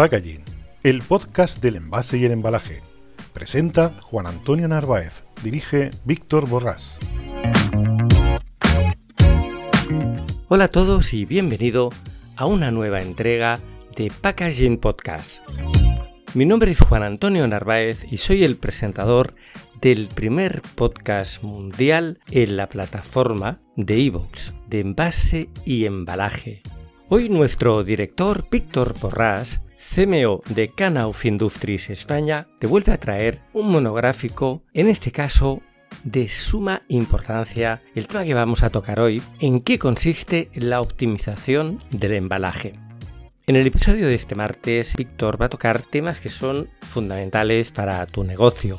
Packaging, el podcast del envase y el embalaje. Presenta Juan Antonio Narváez, dirige Víctor Borrás. Hola a todos y bienvenido a una nueva entrega de Packaging Podcast. Mi nombre es Juan Antonio Narváez y soy el presentador del primer podcast mundial en la plataforma de iVoox de envase y embalaje. Hoy nuestro director Víctor Borrás CMO de Canauf Industries España te vuelve a traer un monográfico, en este caso de suma importancia, el tema que vamos a tocar hoy, en qué consiste la optimización del embalaje. En el episodio de este martes, Víctor va a tocar temas que son fundamentales para tu negocio,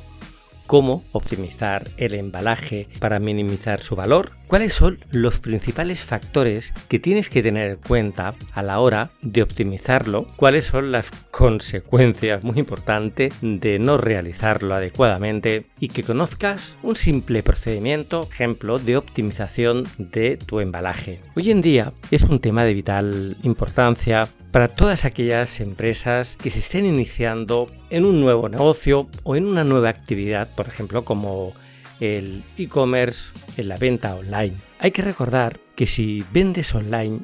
cómo optimizar el embalaje para minimizar su valor, cuáles son los principales factores que tienes que tener en cuenta a la hora de optimizarlo, cuáles son las consecuencias muy importantes de no realizarlo adecuadamente y que conozcas un simple procedimiento, ejemplo, de optimización de tu embalaje. Hoy en día es un tema de vital importancia para todas aquellas empresas que se estén iniciando en un nuevo negocio o en una nueva actividad, por ejemplo, como el e-commerce en la venta online. Hay que recordar que si vendes online,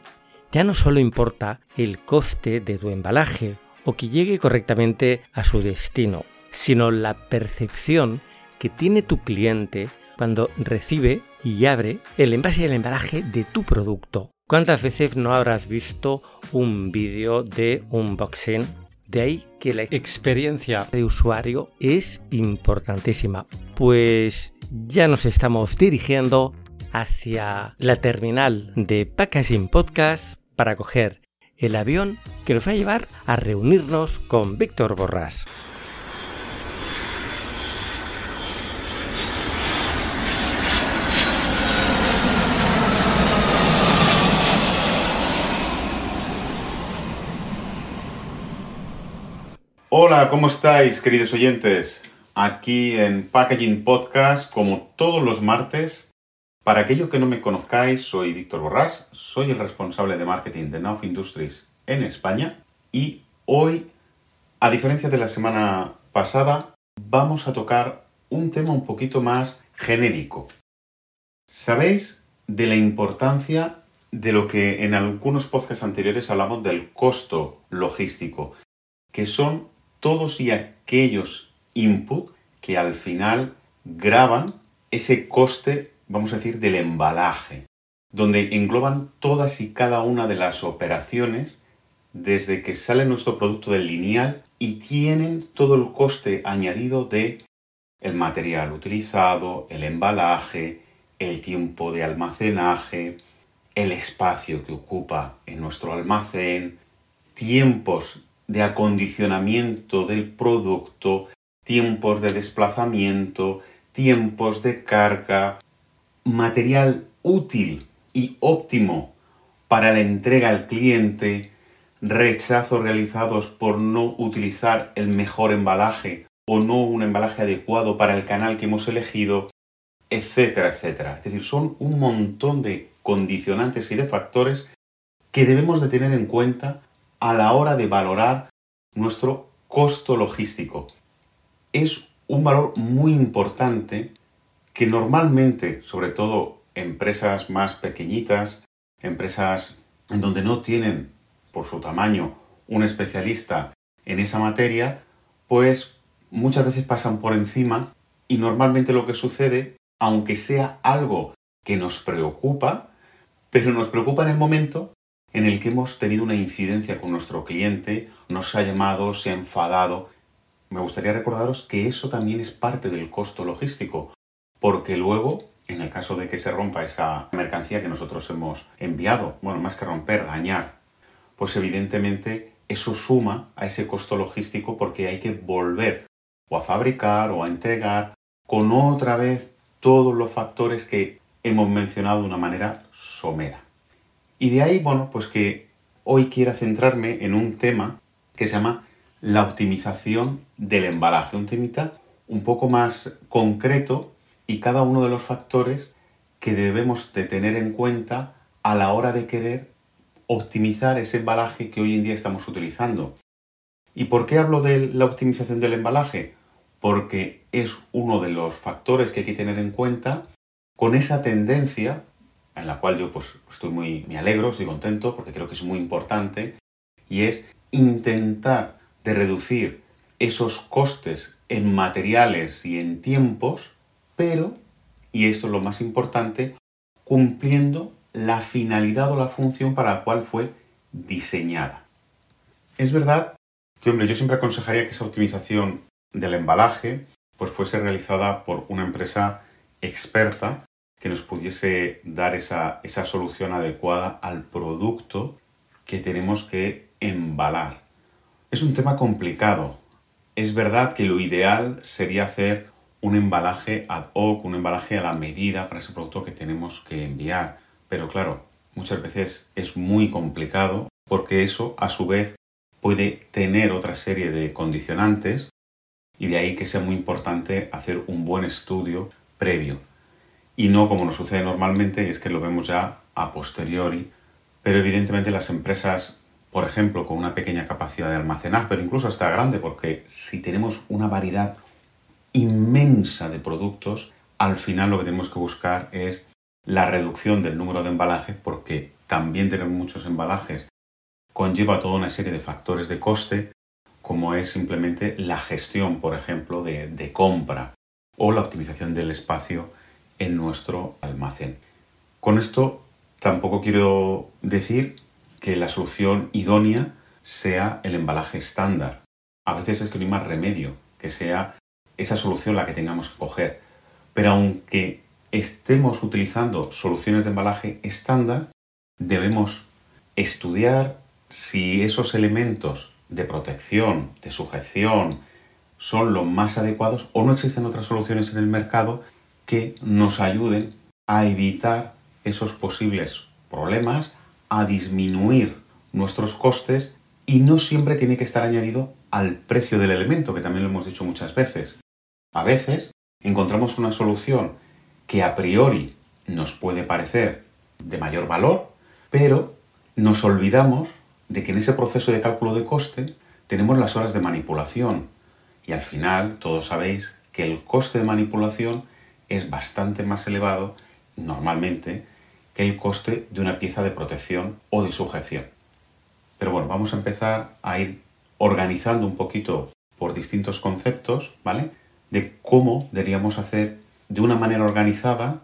ya no solo importa el coste de tu embalaje o que llegue correctamente a su destino, sino la percepción que tiene tu cliente cuando recibe y abre el envase y el embalaje de tu producto. ¿Cuántas veces no habrás visto un vídeo de unboxing? De ahí que la experiencia de usuario es importantísima. Pues ya nos estamos dirigiendo hacia la terminal de Packaging Podcast para coger el avión que nos va a llevar a reunirnos con Víctor Borrás. Hola, ¿cómo estáis, queridos oyentes? Aquí en Packaging Podcast, como todos los martes. Para aquellos que no me conozcáis, soy Víctor Borrás, soy el responsable de marketing de Nauf Industries en España y hoy, a diferencia de la semana pasada, vamos a tocar un tema un poquito más genérico. ¿Sabéis de la importancia de lo que en algunos podcasts anteriores hablamos del costo logístico, que son todos y aquellos input que al final graban ese coste, vamos a decir, del embalaje, donde engloban todas y cada una de las operaciones desde que sale nuestro producto del lineal y tienen todo el coste añadido de el material utilizado, el embalaje, el tiempo de almacenaje, el espacio que ocupa en nuestro almacén, tiempos de acondicionamiento del producto, tiempos de desplazamiento, tiempos de carga, material útil y óptimo para la entrega al cliente, rechazos realizados por no utilizar el mejor embalaje o no un embalaje adecuado para el canal que hemos elegido, etcétera, etcétera. Es decir, son un montón de condicionantes y de factores que debemos de tener en cuenta a la hora de valorar nuestro costo logístico. Es un valor muy importante que normalmente, sobre todo empresas más pequeñitas, empresas en donde no tienen, por su tamaño, un especialista en esa materia, pues muchas veces pasan por encima y normalmente lo que sucede, aunque sea algo que nos preocupa, pero nos preocupa en el momento en el que hemos tenido una incidencia con nuestro cliente, nos ha llamado, se ha enfadado me gustaría recordaros que eso también es parte del costo logístico, porque luego, en el caso de que se rompa esa mercancía que nosotros hemos enviado, bueno, más que romper, dañar, pues evidentemente eso suma a ese costo logístico porque hay que volver o a fabricar o a entregar con otra vez todos los factores que hemos mencionado de una manera somera. Y de ahí, bueno, pues que hoy quiera centrarme en un tema que se llama la optimización del embalaje, un temita un poco más concreto y cada uno de los factores que debemos de tener en cuenta a la hora de querer optimizar ese embalaje que hoy en día estamos utilizando. ¿Y por qué hablo de la optimización del embalaje? Porque es uno de los factores que hay que tener en cuenta con esa tendencia, en la cual yo pues estoy muy, me alegro, estoy contento, porque creo que es muy importante, y es intentar de reducir esos costes en materiales y en tiempos, pero, y esto es lo más importante, cumpliendo la finalidad o la función para la cual fue diseñada. Es verdad que, hombre, yo siempre aconsejaría que esa optimización del embalaje pues fuese realizada por una empresa experta que nos pudiese dar esa, esa solución adecuada al producto que tenemos que embalar. Es un tema complicado. Es verdad que lo ideal sería hacer un embalaje ad hoc, un embalaje a la medida para ese producto que tenemos que enviar. Pero claro, muchas veces es muy complicado porque eso a su vez puede tener otra serie de condicionantes y de ahí que sea muy importante hacer un buen estudio previo. Y no como nos sucede normalmente, es que lo vemos ya a posteriori, pero evidentemente las empresas, por ejemplo, con una pequeña capacidad de almacenar, pero incluso hasta grande, porque si tenemos una variedad inmensa de productos, al final lo que tenemos que buscar es la reducción del número de embalajes, porque también tener muchos embalajes conlleva toda una serie de factores de coste, como es simplemente la gestión, por ejemplo, de, de compra o la optimización del espacio en nuestro almacén. Con esto tampoco quiero decir que la solución idónea sea el embalaje estándar. A veces es que no hay más remedio que sea esa solución la que tengamos que coger. Pero aunque estemos utilizando soluciones de embalaje estándar, debemos estudiar si esos elementos de protección, de sujeción, son los más adecuados o no existen otras soluciones en el mercado que nos ayuden a evitar esos posibles problemas, a disminuir nuestros costes y no siempre tiene que estar añadido al precio del elemento, que también lo hemos dicho muchas veces. A veces encontramos una solución que a priori nos puede parecer de mayor valor, pero nos olvidamos de que en ese proceso de cálculo de coste tenemos las horas de manipulación. Y al final, todos sabéis que el coste de manipulación es bastante más elevado normalmente que el coste de una pieza de protección o de sujeción. Pero bueno, vamos a empezar a ir organizando un poquito por distintos conceptos, ¿vale? De cómo deberíamos hacer de una manera organizada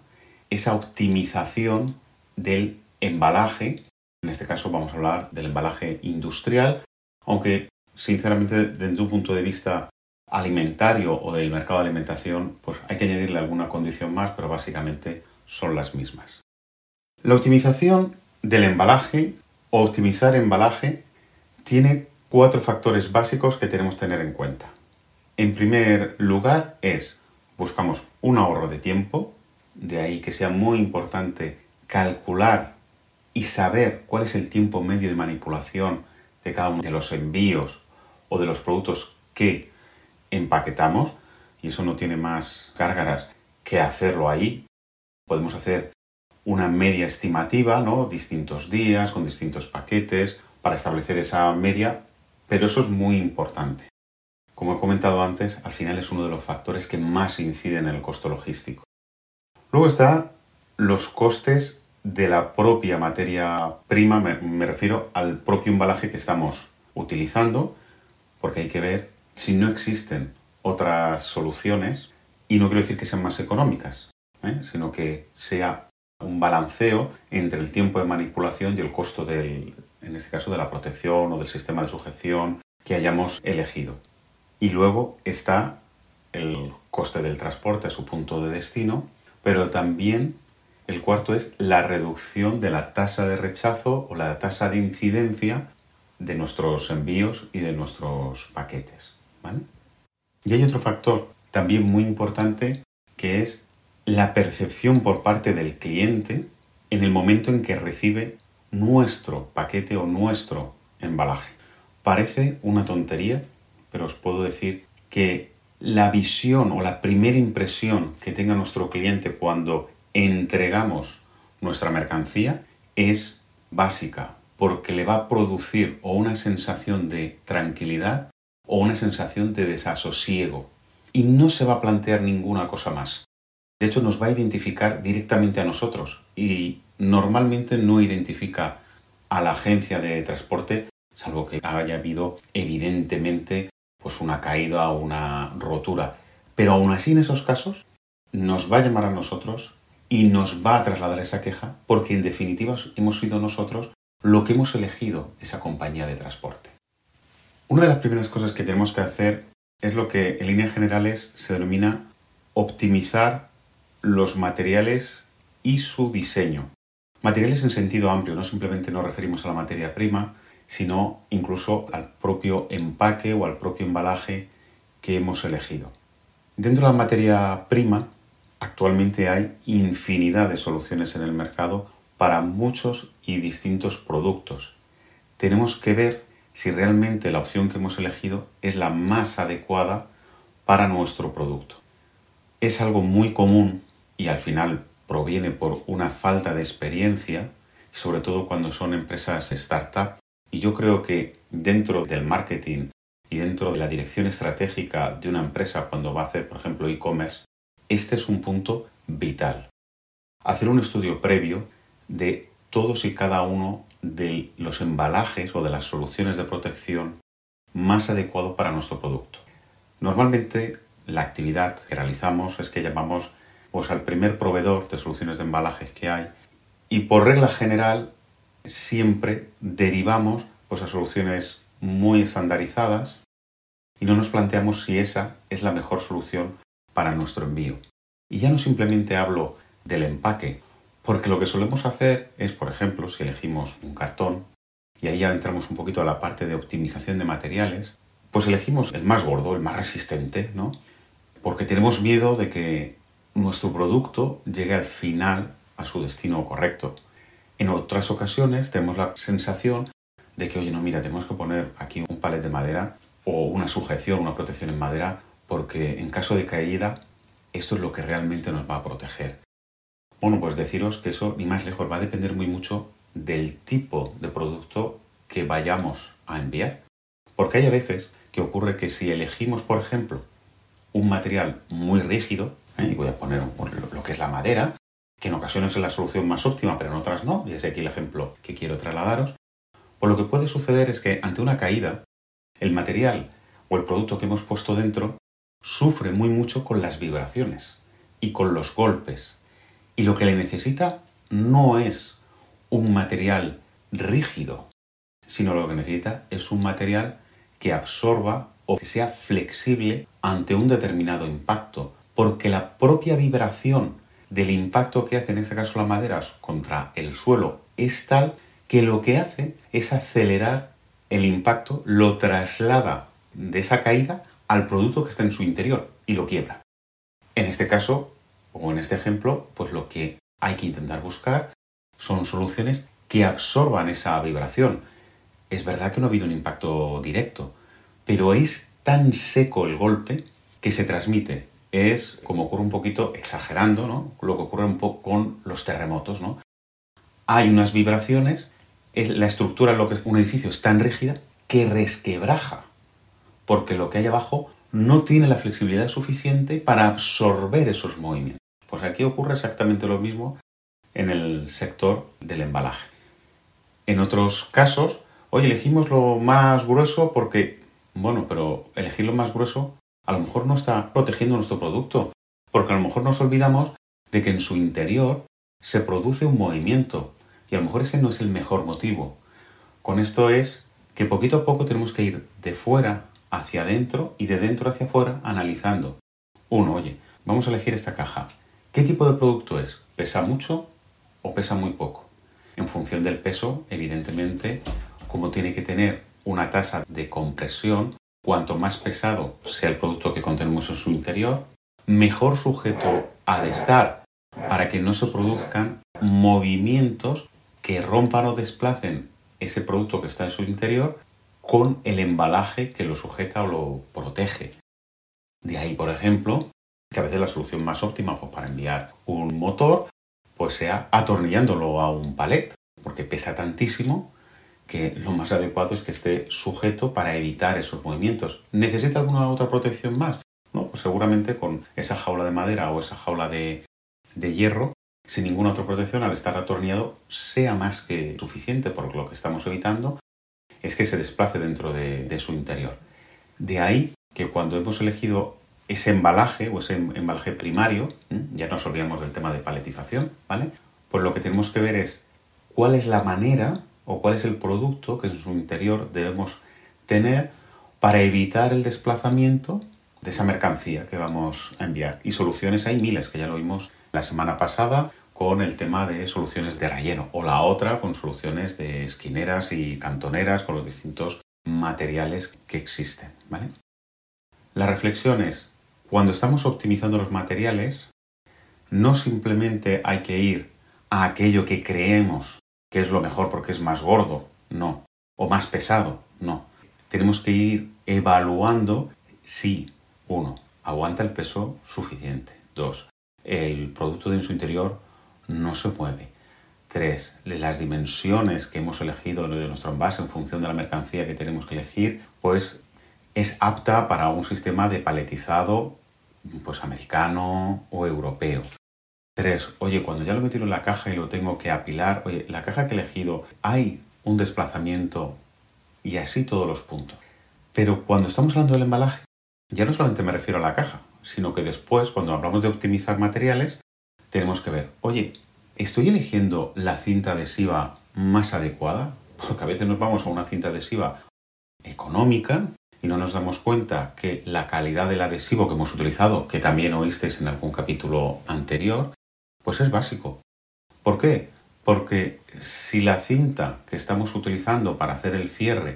esa optimización del embalaje. En este caso vamos a hablar del embalaje industrial, aunque sinceramente desde un punto de vista alimentario o del mercado de alimentación, pues hay que añadirle alguna condición más, pero básicamente son las mismas. La optimización del embalaje o optimizar embalaje tiene cuatro factores básicos que tenemos que tener en cuenta. En primer lugar es, buscamos un ahorro de tiempo, de ahí que sea muy importante calcular y saber cuál es el tiempo medio de manipulación de cada uno de los envíos o de los productos que empaquetamos y eso no tiene más cárgaras que hacerlo ahí. Podemos hacer una media estimativa, ¿no? Distintos días con distintos paquetes para establecer esa media, pero eso es muy importante. Como he comentado antes, al final es uno de los factores que más inciden en el costo logístico. Luego está los costes de la propia materia prima, me refiero al propio embalaje que estamos utilizando, porque hay que ver si no existen otras soluciones, y no quiero decir que sean más económicas, ¿eh? sino que sea un balanceo entre el tiempo de manipulación y el costo del, en este caso, de la protección o del sistema de sujeción que hayamos elegido. Y luego está el coste del transporte a su punto de destino, pero también el cuarto es la reducción de la tasa de rechazo o la tasa de incidencia de nuestros envíos y de nuestros paquetes. Y hay otro factor también muy importante que es la percepción por parte del cliente en el momento en que recibe nuestro paquete o nuestro embalaje. Parece una tontería, pero os puedo decir que la visión o la primera impresión que tenga nuestro cliente cuando entregamos nuestra mercancía es básica, porque le va a producir o una sensación de tranquilidad o una sensación de desasosiego. Y no se va a plantear ninguna cosa más. De hecho, nos va a identificar directamente a nosotros y normalmente no identifica a la agencia de transporte, salvo que haya habido evidentemente pues una caída o una rotura. Pero aún así en esos casos nos va a llamar a nosotros y nos va a trasladar esa queja porque en definitiva hemos sido nosotros lo que hemos elegido esa compañía de transporte. Una de las primeras cosas que tenemos que hacer es lo que en líneas generales se denomina optimizar los materiales y su diseño. Materiales en sentido amplio, no simplemente nos referimos a la materia prima, sino incluso al propio empaque o al propio embalaje que hemos elegido. Dentro de la materia prima, actualmente hay infinidad de soluciones en el mercado para muchos y distintos productos. Tenemos que ver si realmente la opción que hemos elegido es la más adecuada para nuestro producto. Es algo muy común y al final proviene por una falta de experiencia, sobre todo cuando son empresas startup, y yo creo que dentro del marketing y dentro de la dirección estratégica de una empresa cuando va a hacer, por ejemplo, e-commerce, este es un punto vital. Hacer un estudio previo de todos y cada uno de los embalajes o de las soluciones de protección más adecuado para nuestro producto. Normalmente la actividad que realizamos es que llamamos pues, al primer proveedor de soluciones de embalajes que hay y por regla general siempre derivamos pues, a soluciones muy estandarizadas y no nos planteamos si esa es la mejor solución para nuestro envío. Y ya no simplemente hablo del empaque, porque lo que solemos hacer es, por ejemplo, si elegimos un cartón, y ahí ya entramos un poquito a la parte de optimización de materiales, pues elegimos el más gordo, el más resistente, ¿no? Porque tenemos miedo de que nuestro producto llegue al final a su destino correcto. En otras ocasiones tenemos la sensación de que, oye, no, mira, tenemos que poner aquí un palet de madera o una sujeción, una protección en madera, porque en caso de caída, esto es lo que realmente nos va a proteger. Bueno, pues deciros que eso, ni más lejos, va a depender muy mucho del tipo de producto que vayamos a enviar. Porque hay a veces que ocurre que si elegimos, por ejemplo, un material muy rígido, ¿eh? y voy a poner lo que es la madera, que en ocasiones es la solución más óptima, pero en otras no, y es aquí el ejemplo que quiero trasladaros, pues lo que puede suceder es que ante una caída, el material o el producto que hemos puesto dentro sufre muy mucho con las vibraciones y con los golpes. Y lo que le necesita no es un material rígido, sino lo que necesita es un material que absorba o que sea flexible ante un determinado impacto, porque la propia vibración del impacto que hace en este caso la madera contra el suelo es tal que lo que hace es acelerar el impacto, lo traslada de esa caída al producto que está en su interior y lo quiebra. En este caso, o en este ejemplo, pues lo que hay que intentar buscar son soluciones que absorban esa vibración. Es verdad que no ha habido un impacto directo, pero es tan seco el golpe que se transmite es, como ocurre un poquito, exagerando, ¿no? Lo que ocurre un poco con los terremotos, ¿no? Hay unas vibraciones, es la estructura, lo que es un edificio, es tan rígida que resquebraja, porque lo que hay abajo no tiene la flexibilidad suficiente para absorber esos movimientos. Pues aquí ocurre exactamente lo mismo en el sector del embalaje. En otros casos, hoy elegimos lo más grueso porque, bueno, pero elegir lo más grueso a lo mejor no está protegiendo nuestro producto, porque a lo mejor nos olvidamos de que en su interior se produce un movimiento y a lo mejor ese no es el mejor motivo. Con esto es que poquito a poco tenemos que ir de fuera hacia adentro y de dentro hacia afuera analizando. Uno, oye, vamos a elegir esta caja. ¿Qué tipo de producto es? ¿Pesa mucho o pesa muy poco? En función del peso, evidentemente, como tiene que tener una tasa de compresión, cuanto más pesado sea el producto que contenemos en su interior, mejor sujeto ha de estar para que no se produzcan movimientos que rompan o desplacen ese producto que está en su interior con el embalaje que lo sujeta o lo protege. De ahí, por ejemplo, que a veces la solución más óptima pues, para enviar un motor pues sea atornillándolo a un palet, porque pesa tantísimo que lo más adecuado es que esté sujeto para evitar esos movimientos. ¿Necesita alguna otra protección más? No, pues seguramente con esa jaula de madera o esa jaula de, de hierro, sin ninguna otra protección, al estar atornillado, sea más que suficiente, por lo que estamos evitando es que se desplace dentro de, su interior. De ahí que cuando hemos elegido ese embalaje o ese embalaje primario, ya nos olvidamos del tema de paletización, ¿vale? Pues lo que tenemos que ver es cuál es la manera o cuál es el producto que en su interior debemos tener para evitar el desplazamiento de esa mercancía que vamos a enviar. Y soluciones hay miles, que ya lo vimos la semana pasada con el tema de soluciones de relleno o la otra con soluciones de esquineras y cantoneras con los distintos materiales que existen. ¿vale? La cuando estamos optimizando los materiales, no simplemente hay que ir a aquello que creemos que es lo mejor porque es más gordo, no, o más pesado, no. Tenemos que ir evaluando si, uno, aguanta el peso suficiente, dos, el producto de en su interior no se mueve. Tres, las dimensiones que hemos elegido de nuestro envase en función de la mercancía que tenemos que elegir, pues es apta para un sistema de paletizado pues americano o europeo. Tres, oye, cuando ya lo he metido en la caja y lo tengo que apilar, oye, la caja que he elegido, hay un desplazamiento y así todos los puntos. Pero cuando estamos hablando del embalaje, ya no solamente me refiero a la caja, sino que después, cuando hablamos de optimizar materiales, tenemos que ver, oye, ¿estoy eligiendo la cinta adhesiva más adecuada? Porque a veces nos vamos a una cinta adhesiva económica y no nos damos cuenta que la calidad del adhesivo que hemos utilizado, que también oísteis en algún capítulo anterior, pues es básico. ¿Por qué? Porque si la cinta que estamos utilizando para hacer el cierre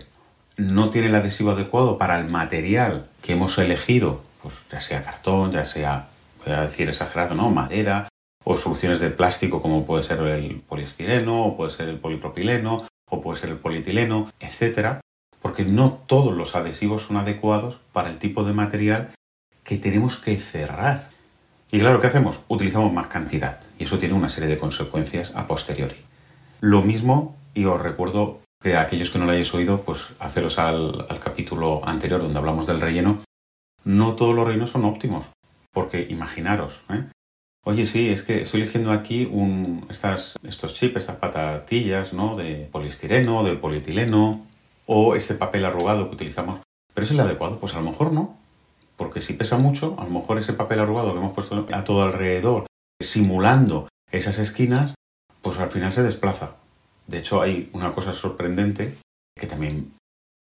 no tiene el adhesivo adecuado para el material que hemos elegido, pues ya sea cartón, ya sea, voy a decir exagerado, ¿no? Madera, o soluciones de plástico como puede ser el poliestireno, o puede ser el polipropileno, o puede ser el polietileno, etc. Porque no todos los adhesivos son adecuados para el tipo de material que tenemos que cerrar. Y claro, ¿qué hacemos? Utilizamos más cantidad y eso tiene una serie de consecuencias a posteriori. Lo mismo, y os recuerdo que a aquellos que no lo hayáis oído, pues haceros al, capítulo anterior donde hablamos del relleno, no todos los rellenos son óptimos. Porque imaginaros, ¿eh? Oye, sí, es que estoy eligiendo aquí estas, estos chips, estas patatillas, ¿no? De poliestireno, de polietileno, o ese papel arrugado que utilizamos. ¿Pero es el adecuado? Pues a lo mejor no. Porque si pesa mucho, a lo mejor ese papel arrugado que hemos puesto a todo alrededor, simulando esas esquinas, pues al final se desplaza. De hecho, hay una cosa sorprendente que también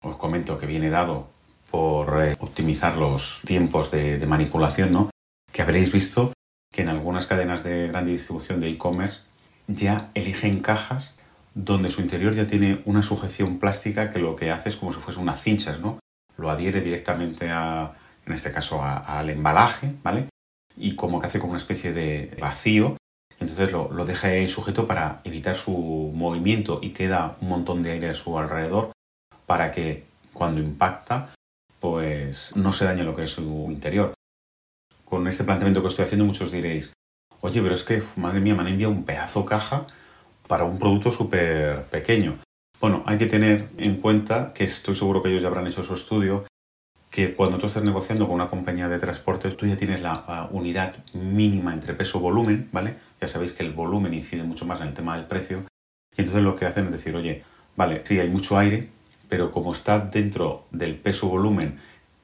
os comento que viene dado por eh, optimizar los tiempos de, de manipulación, ¿no? Que habréis visto que en algunas cadenas de gran distribución de e-commerce ya eligen cajas donde su interior ya tiene una sujeción plástica que lo que hace es como si fuese unas cinchas, ¿no? Lo adhiere directamente a, en este caso, al embalaje, ¿vale? Y como que hace como una especie de vacío, entonces lo, lo deja ahí sujeto para evitar su movimiento y queda un montón de aire a su alrededor para que cuando impacta, pues no se dañe lo que es su interior con este planteamiento que estoy haciendo, muchos diréis, oye, pero es que, madre mía, me han enviado un pedazo caja para un producto súper pequeño. Bueno, hay que tener en cuenta, que estoy seguro que ellos ya habrán hecho su estudio, que cuando tú estás negociando con una compañía de transporte, tú ya tienes la unidad mínima entre peso-volumen, ¿vale? Ya sabéis que el volumen incide mucho más en el tema del precio. Y entonces lo que hacen es decir, oye, vale, sí, hay mucho aire, pero como está dentro del peso-volumen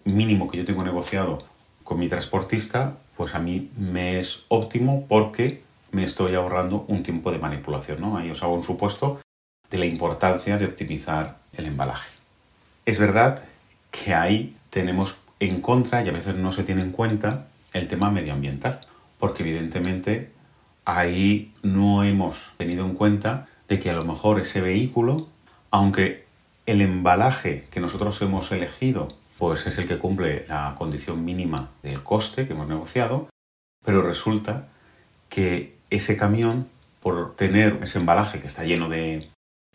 mínimo que yo tengo negociado con mi transportista, pues a mí me es óptimo porque me estoy ahorrando un tiempo de manipulación. ¿no? Ahí os hago un supuesto de la importancia de optimizar el embalaje. Es verdad que hay tenemos en contra y a veces no se tiene en cuenta el tema medioambiental, porque evidentemente ahí no hemos tenido en cuenta de que a lo mejor ese vehículo, aunque el embalaje que nosotros hemos elegido pues es el que cumple la condición mínima del coste que hemos negociado, pero resulta que ese camión, por tener ese embalaje que está lleno de,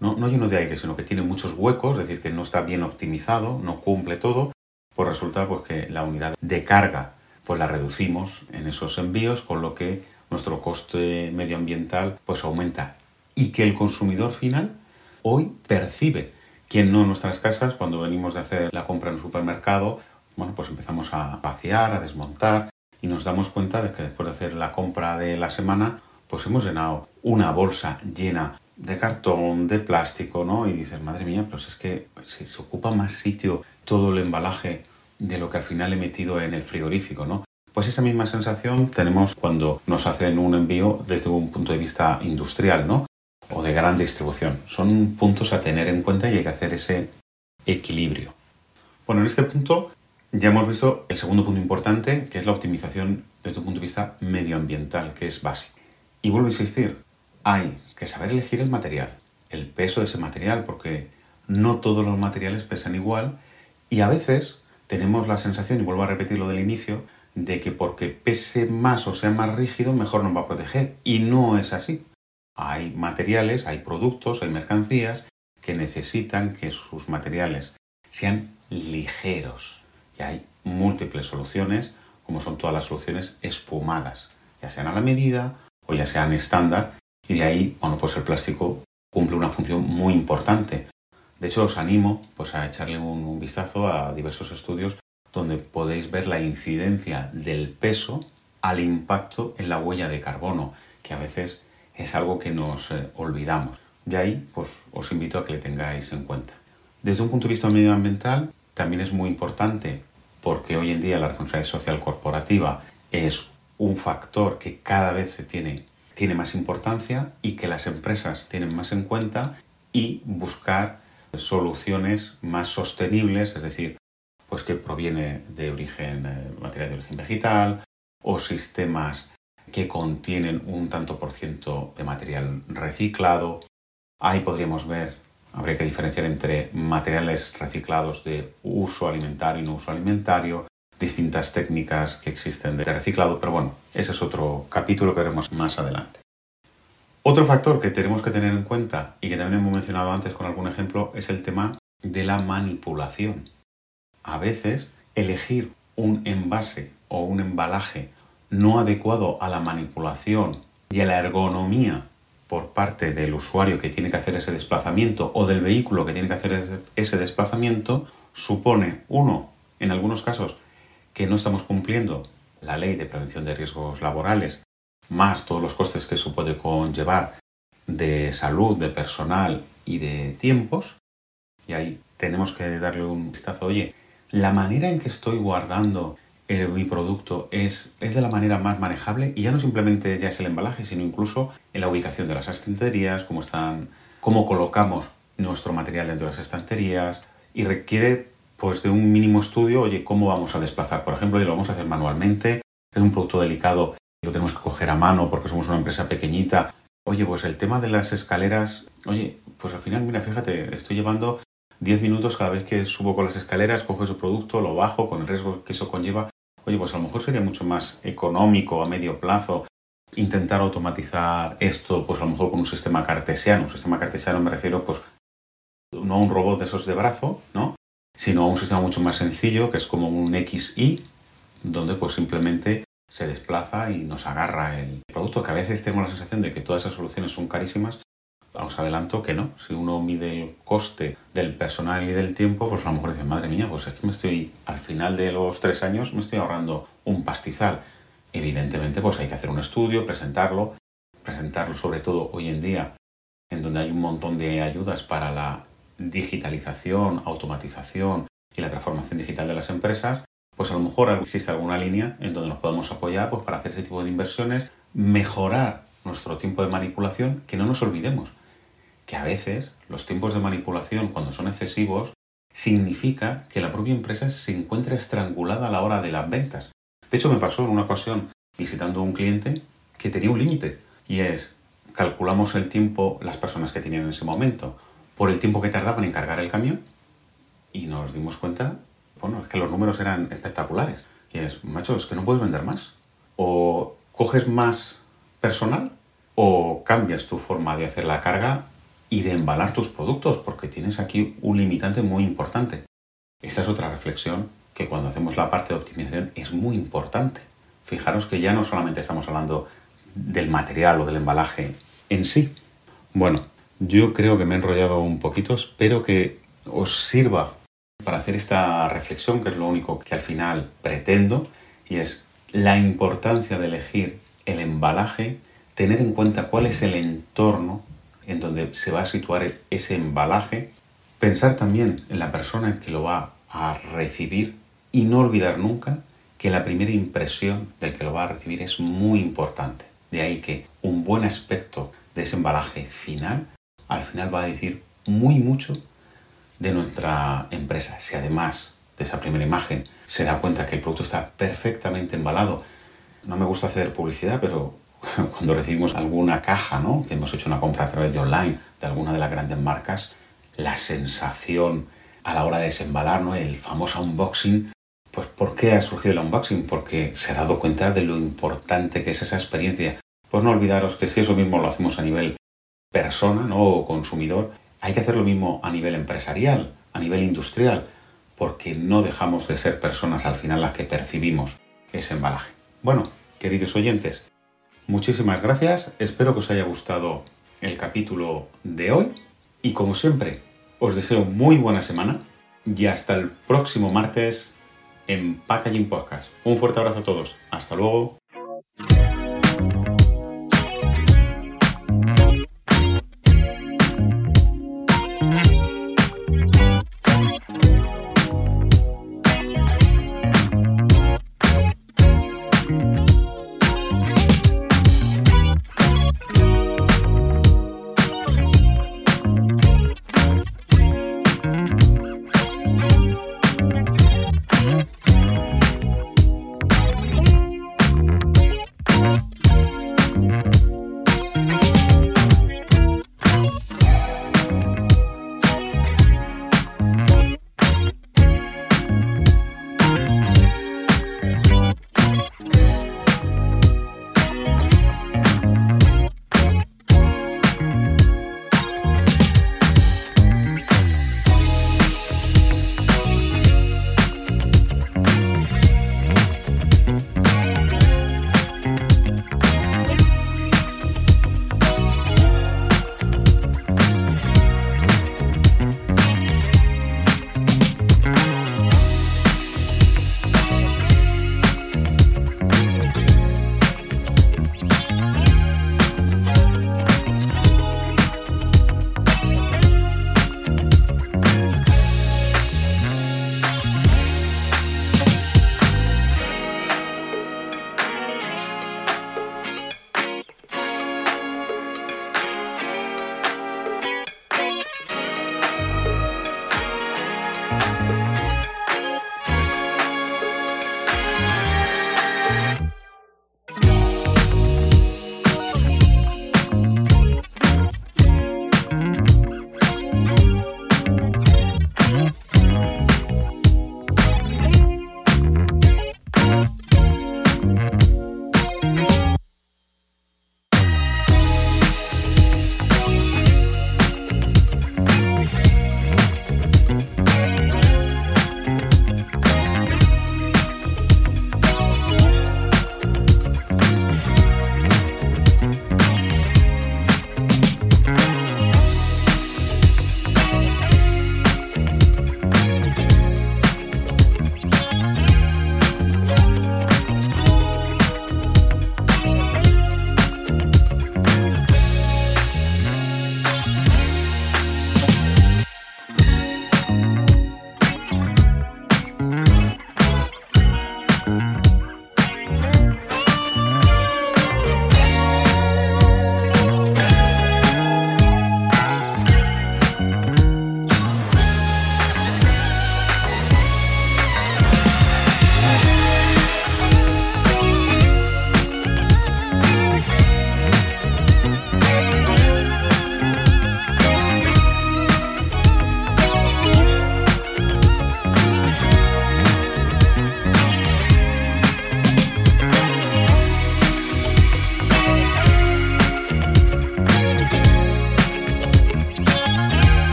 no, no lleno de aire, sino que tiene muchos huecos, es decir, que no está bien optimizado, no cumple todo, pues resulta pues, que la unidad de carga pues la reducimos en esos envíos, con lo que nuestro coste medioambiental pues aumenta. Y que el consumidor final hoy percibe quien no nuestras casas cuando venimos de hacer la compra en un supermercado bueno pues empezamos a vaciar a desmontar y nos damos cuenta de que después de hacer la compra de la semana pues hemos llenado una bolsa llena de cartón, de plástico, ¿no? Y dices, madre mía, pues es que se, se ocupa más sitio todo el embalaje de lo que al final he metido en el frigorífico, ¿no? Pues esa misma sensación tenemos cuando nos hacen un envío desde un punto de vista industrial, ¿no? O de gran distribución. Son puntos a tener en cuenta y hay que hacer ese equilibrio. Bueno, en este punto ya hemos visto el segundo punto importante, que es la optimización desde un punto de vista medioambiental, que es básico. Y vuelvo a insistir, hay que saber elegir el material, el peso de ese material, porque no todos los materiales pesan igual y a veces tenemos la sensación, y vuelvo a repetir lo del inicio, de que porque pese más o sea más rígido, mejor nos va a proteger. Y no es así. Hay materiales, hay productos, hay mercancías que necesitan que sus materiales sean ligeros. Hay múltiples soluciones, como son todas las soluciones espumadas, ya sean a la medida o ya sean estándar. Y de ahí, bueno, pues el plástico cumple una función muy importante. De hecho, os animo pues, a echarle un, un vistazo a diversos estudios donde podéis ver la incidencia del peso al impacto en la huella de carbono, que a veces es algo que nos eh, olvidamos. De ahí, pues os invito a que le tengáis en cuenta. Desde un punto de vista medioambiental, también es muy importante porque hoy en día la responsabilidad social corporativa es un factor que cada vez tiene, tiene más importancia y que las empresas tienen más en cuenta y buscar soluciones más sostenibles, es decir, pues que proviene de origen eh, material de origen vegetal o sistemas que contienen un tanto por ciento de material reciclado. Ahí podríamos ver, habría que diferenciar entre materiales reciclados de uso alimentario y no uso alimentario, distintas técnicas que existen de reciclado, pero bueno, ese es otro capítulo que veremos más adelante. Otro factor que tenemos que tener en cuenta y que también hemos mencionado antes con algún ejemplo es el tema de la manipulación. A veces elegir un envase o un embalaje no adecuado a la manipulación y a la ergonomía por parte del usuario que tiene que hacer ese desplazamiento o del vehículo que tiene que hacer ese desplazamiento supone, uno, en algunos casos, que no estamos cumpliendo la ley de prevención de riesgos laborales más todos los costes que eso puede conllevar de salud, de personal y de tiempos. Y ahí tenemos que darle un vistazo, oye, la manera en que estoy guardando mi producto es, es de la manera más manejable y ya no simplemente ya es el embalaje, sino incluso en la ubicación de las estanterías, cómo están, cómo colocamos nuestro material dentro de las estanterías y requiere pues de un mínimo estudio, oye, cómo vamos a desplazar, por ejemplo, y lo vamos a hacer manualmente, es un producto delicado lo tenemos que coger a mano porque somos una empresa pequeñita. Oye, pues el tema de las escaleras, oye, pues al final, mira, fíjate, estoy llevando 10 minutos cada vez que subo con las escaleras, cojo ese producto, lo bajo con el riesgo que eso conlleva. Oye, pues a lo mejor sería mucho más económico a medio plazo intentar automatizar esto, pues a lo mejor con un sistema cartesiano. Un sistema cartesiano me refiero, pues, no a un robot de esos de brazo, ¿no? Sino a un sistema mucho más sencillo, que es como un XI, donde pues simplemente se desplaza y nos agarra el producto, que a veces tenemos la sensación de que todas esas soluciones son carísimas. Os adelanto que no. Si uno mide el coste del personal y del tiempo, pues a lo mejor dice, madre mía, pues es que me estoy, al final de los tres años, me estoy ahorrando un pastizal. Evidentemente, pues hay que hacer un estudio, presentarlo, presentarlo sobre todo hoy en día, en donde hay un montón de ayudas para la digitalización, automatización y la transformación digital de las empresas, pues a lo mejor existe alguna línea en donde nos podemos apoyar pues, para hacer ese tipo de inversiones, mejorar nuestro tiempo de manipulación, que no nos olvidemos que a veces los tiempos de manipulación, cuando son excesivos, significa que la propia empresa se encuentra estrangulada a la hora de las ventas. De hecho, me pasó en una ocasión visitando a un cliente que tenía un límite y es, calculamos el tiempo, las personas que tenían en ese momento, por el tiempo que tardaban en cargar el camión y nos dimos cuenta, bueno, es que los números eran espectaculares. Y es, macho, es que no puedes vender más. O coges más personal o cambias tu forma de hacer la carga y de embalar tus productos, porque tienes aquí un limitante muy importante. Esta es otra reflexión que cuando hacemos la parte de optimización es muy importante. Fijaros que ya no solamente estamos hablando del material o del embalaje en sí. Bueno, yo creo que me he enrollado un poquito, espero que os sirva para hacer esta reflexión, que es lo único que al final pretendo, y es la importancia de elegir el embalaje, tener en cuenta cuál es el entorno en donde se va a situar ese embalaje, pensar también en la persona que lo va a recibir y no olvidar nunca que la primera impresión del que lo va a recibir es muy importante. De ahí que un buen aspecto de ese embalaje final al final va a decir muy mucho de nuestra empresa. Si además de esa primera imagen se da cuenta que el producto está perfectamente embalado, no me gusta hacer publicidad, pero cuando recibimos alguna caja, ¿no? que hemos hecho una compra a través de online de alguna de las grandes marcas, la sensación a la hora de desembalar, ¿no? el famoso unboxing, pues ¿por qué ha surgido el unboxing? Porque se ha dado cuenta de lo importante que es esa experiencia. Pues no olvidaros que si eso mismo lo hacemos a nivel persona ¿no? o consumidor, hay que hacer lo mismo a nivel empresarial, a nivel industrial, porque no dejamos de ser personas al final las que percibimos ese embalaje. Bueno, queridos oyentes, Muchísimas gracias, espero que os haya gustado el capítulo de hoy y como siempre os deseo muy buena semana y hasta el próximo martes en Packaging Podcast. Un fuerte abrazo a todos, hasta luego.